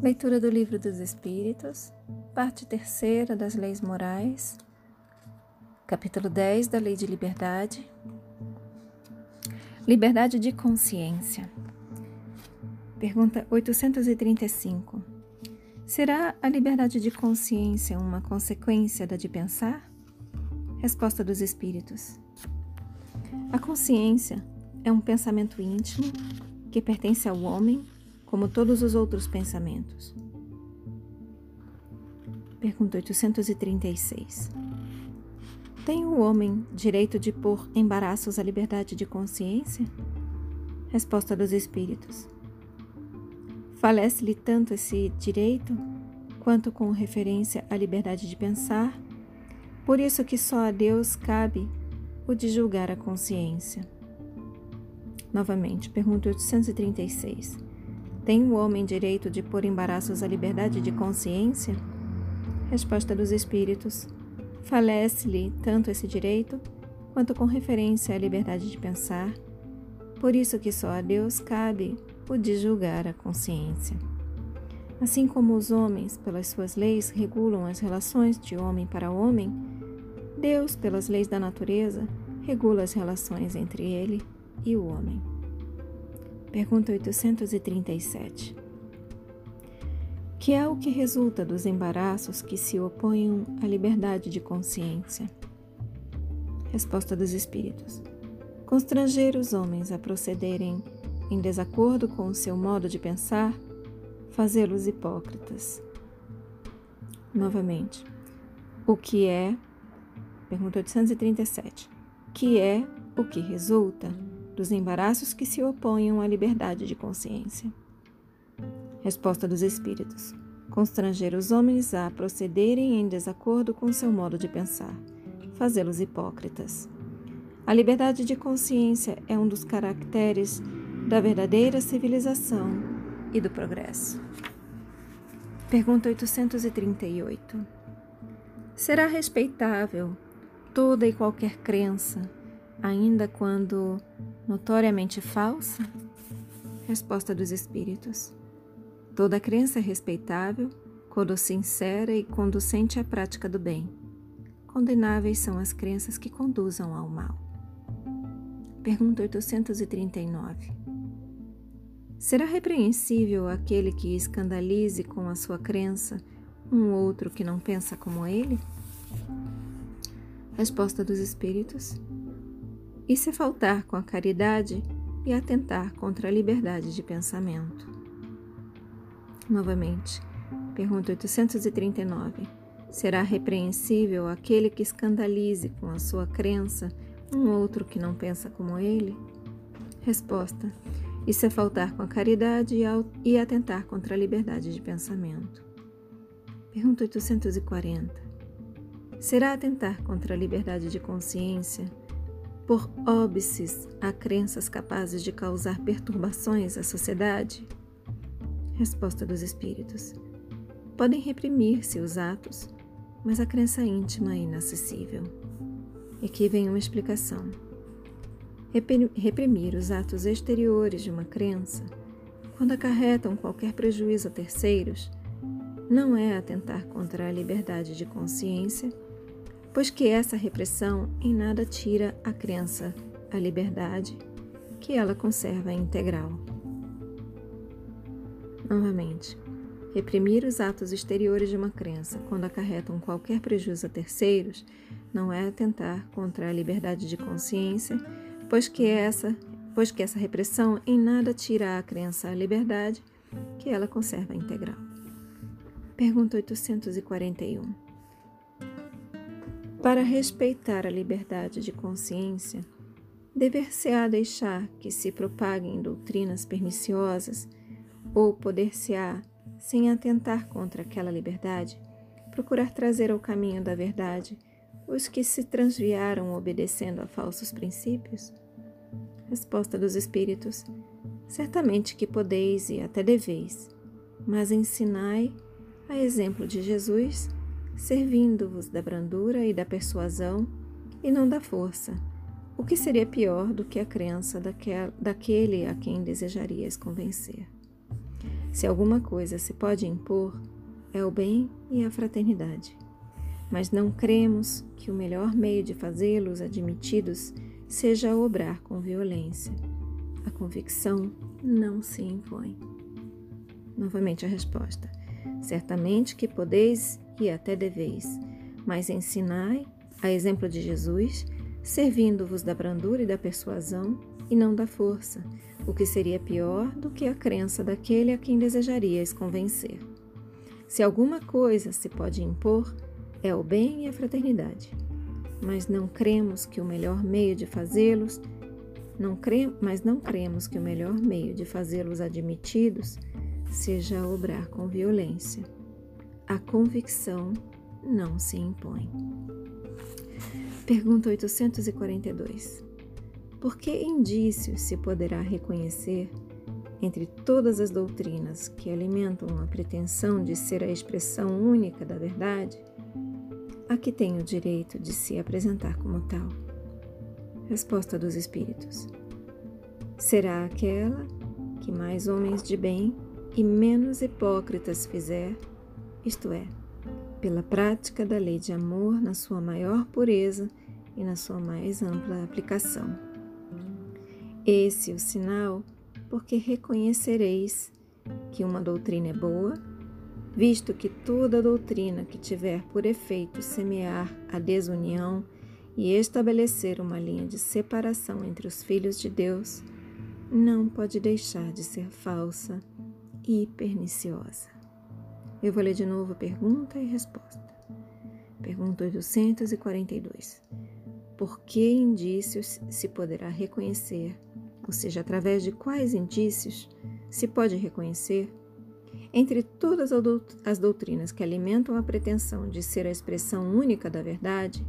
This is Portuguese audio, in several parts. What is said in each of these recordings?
Leitura do Livro dos Espíritos, parte terceira das Leis Morais, capítulo 10 da Lei de Liberdade. Liberdade de consciência. Pergunta 835. Será a liberdade de consciência uma consequência da de pensar? Resposta dos Espíritos. A consciência é um pensamento íntimo que pertence ao homem como todos os outros pensamentos. Pergunta 836. Tem o homem direito de pôr embaraços à liberdade de consciência? Resposta dos Espíritos. Falece-lhe tanto esse direito quanto com referência à liberdade de pensar, por isso que só a Deus cabe o de julgar a consciência. Novamente, pergunta 836. Tem o homem direito de pôr embaraços à liberdade de consciência? Resposta dos Espíritos. Falece-lhe tanto esse direito, quanto com referência à liberdade de pensar, por isso que só a Deus cabe o de julgar a consciência. Assim como os homens, pelas suas leis, regulam as relações de homem para homem, Deus, pelas leis da natureza, regula as relações entre ele e o homem. Pergunta 837. Que é o que resulta dos embaraços que se opõem à liberdade de consciência? Resposta dos Espíritos. Constranger os homens a procederem em desacordo com o seu modo de pensar, fazê-los hipócritas. Novamente. O que é? Pergunta 837. Que é o que resulta dos embaraços que se opõem à liberdade de consciência. Resposta dos Espíritos: constranger os homens a procederem em desacordo com seu modo de pensar, fazê-los hipócritas. A liberdade de consciência é um dos caracteres da verdadeira civilização e do progresso. Pergunta 838. Será respeitável toda e qualquer crença ainda quando notoriamente falsa? Resposta dos Espíritos. Toda crença é respeitável quando sincera e conducente à prática do bem. Condenáveis são as crenças que conduzam ao mal. Pergunta 839. Será repreensível aquele que escandalize com a sua crença um outro que não pensa como ele? Resposta dos Espíritos. E se faltar com a caridade e atentar contra a liberdade de pensamento? Novamente, pergunta 839. Será repreensível aquele que escandalize com a sua crença um outro que não pensa como ele? Resposta: E se faltar com a caridade e atentar contra a liberdade de pensamento? Pergunta 840. Será atentar contra a liberdade de consciência por óbices a crenças capazes de causar perturbações à sociedade? Resposta dos Espíritos: Podem reprimir-se os atos, mas a crença íntima é inacessível. Aqui vem uma explicação. Reprimir os atos exteriores de uma crença, quando acarretam qualquer prejuízo a terceiros, não é atentar contra a liberdade de consciência pois que essa repressão em nada tira a crença, a liberdade, que ela conserva integral. Novamente, reprimir os atos exteriores de uma crença quando acarretam qualquer prejuízo a terceiros não é atentar contra a liberdade de consciência, pois que essa, pois que essa repressão em nada tira a crença a liberdade, que ela conserva integral. Pergunta 841. Para respeitar a liberdade de consciência, dever-se-á deixar que se propaguem doutrinas perniciosas ou poder-se-á, sem atentar contra aquela liberdade, procurar trazer ao caminho da verdade os que se transviaram obedecendo a falsos princípios? Resposta dos Espíritos: Certamente que podeis e até deveis, mas ensinai, a exemplo de Jesus, servindo-vos da brandura e da persuasão, e não da força, o que seria pior do que a crença daquele a quem desejarias convencer. Se alguma coisa se pode impor, é o bem e a fraternidade. Mas não cremos que o melhor meio de fazê-los admitidos seja obrar com violência. A convicção não se impõe. Novamente a resposta: Certamente que podeis e até deveis, mas ensinai, a exemplo de Jesus, servindo-vos da brandura e da persuasão e não da força, o que seria pior do que a crença daquele a quem desejarias convencer. Se alguma coisa se pode impor, é o bem e a fraternidade. Mas não cremos que o melhor meio de fazê-los, não cre, mas não cremos que o melhor meio de fazê-los admitidos seja obrar com violência. A convicção não se impõe. Pergunta 842. Por que indícios se poderá reconhecer entre todas as doutrinas que alimentam a pretensão de ser a expressão única da verdade, a que tem o direito de se apresentar como tal? Resposta dos Espíritos: Será aquela que mais homens de bem e menos hipócritas fizer, isto é, pela prática da lei de amor na sua maior pureza e na sua mais ampla aplicação. Esse é o sinal porque reconhecereis que uma doutrina é boa, visto que toda doutrina que tiver por efeito semear a desunião e estabelecer uma linha de separação entre os filhos de Deus, não pode deixar de ser falsa e perniciosa. Eu vou ler de novo pergunta e resposta. Pergunta 842. Por que indícios se poderá reconhecer? Ou seja, através de quais indícios se pode reconhecer, entre todas as doutrinas que alimentam a pretensão de ser a expressão única da verdade,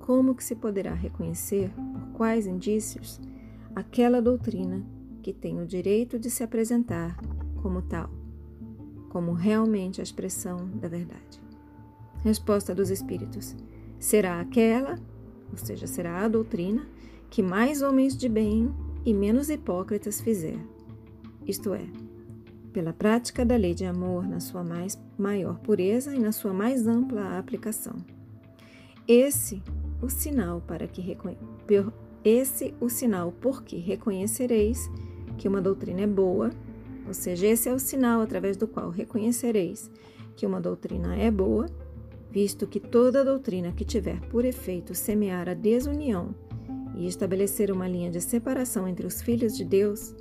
como que se poderá reconhecer, por quais indícios, aquela doutrina que tem o direito de se apresentar como tal, como realmente a expressão da verdade? Resposta dos Espíritos: será aquela, ou seja, será a doutrina que mais homens de bem e menos hipócritas fizer, isto é, pela prática da lei de amor na sua mais maior pureza e na sua mais ampla aplicação. Esse o sinal para que esse o sinal por que reconhecereis que uma doutrina é boa, ou seja, esse é o sinal através do qual reconhecereis que uma doutrina é boa, visto que toda doutrina que tiver por efeito semear a desunião e estabelecer uma linha de separação entre os filhos de Deus,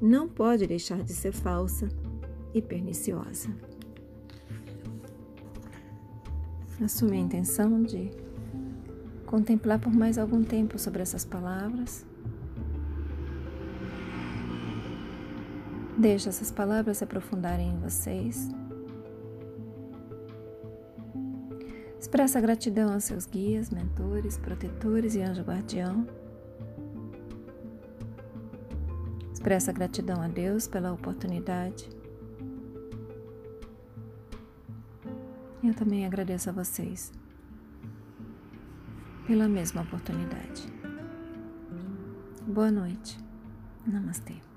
não pode deixar de ser falsa e perniciosa. Assume a intenção de contemplar por mais algum tempo sobre essas palavras. Deixe essas palavras se aprofundarem em vocês. Expressa gratidão aos seus guias, mentores, protetores e anjo guardião. Expressa gratidão a Deus pela oportunidade. Eu também agradeço a vocês pela mesma oportunidade. Boa noite. Namastê.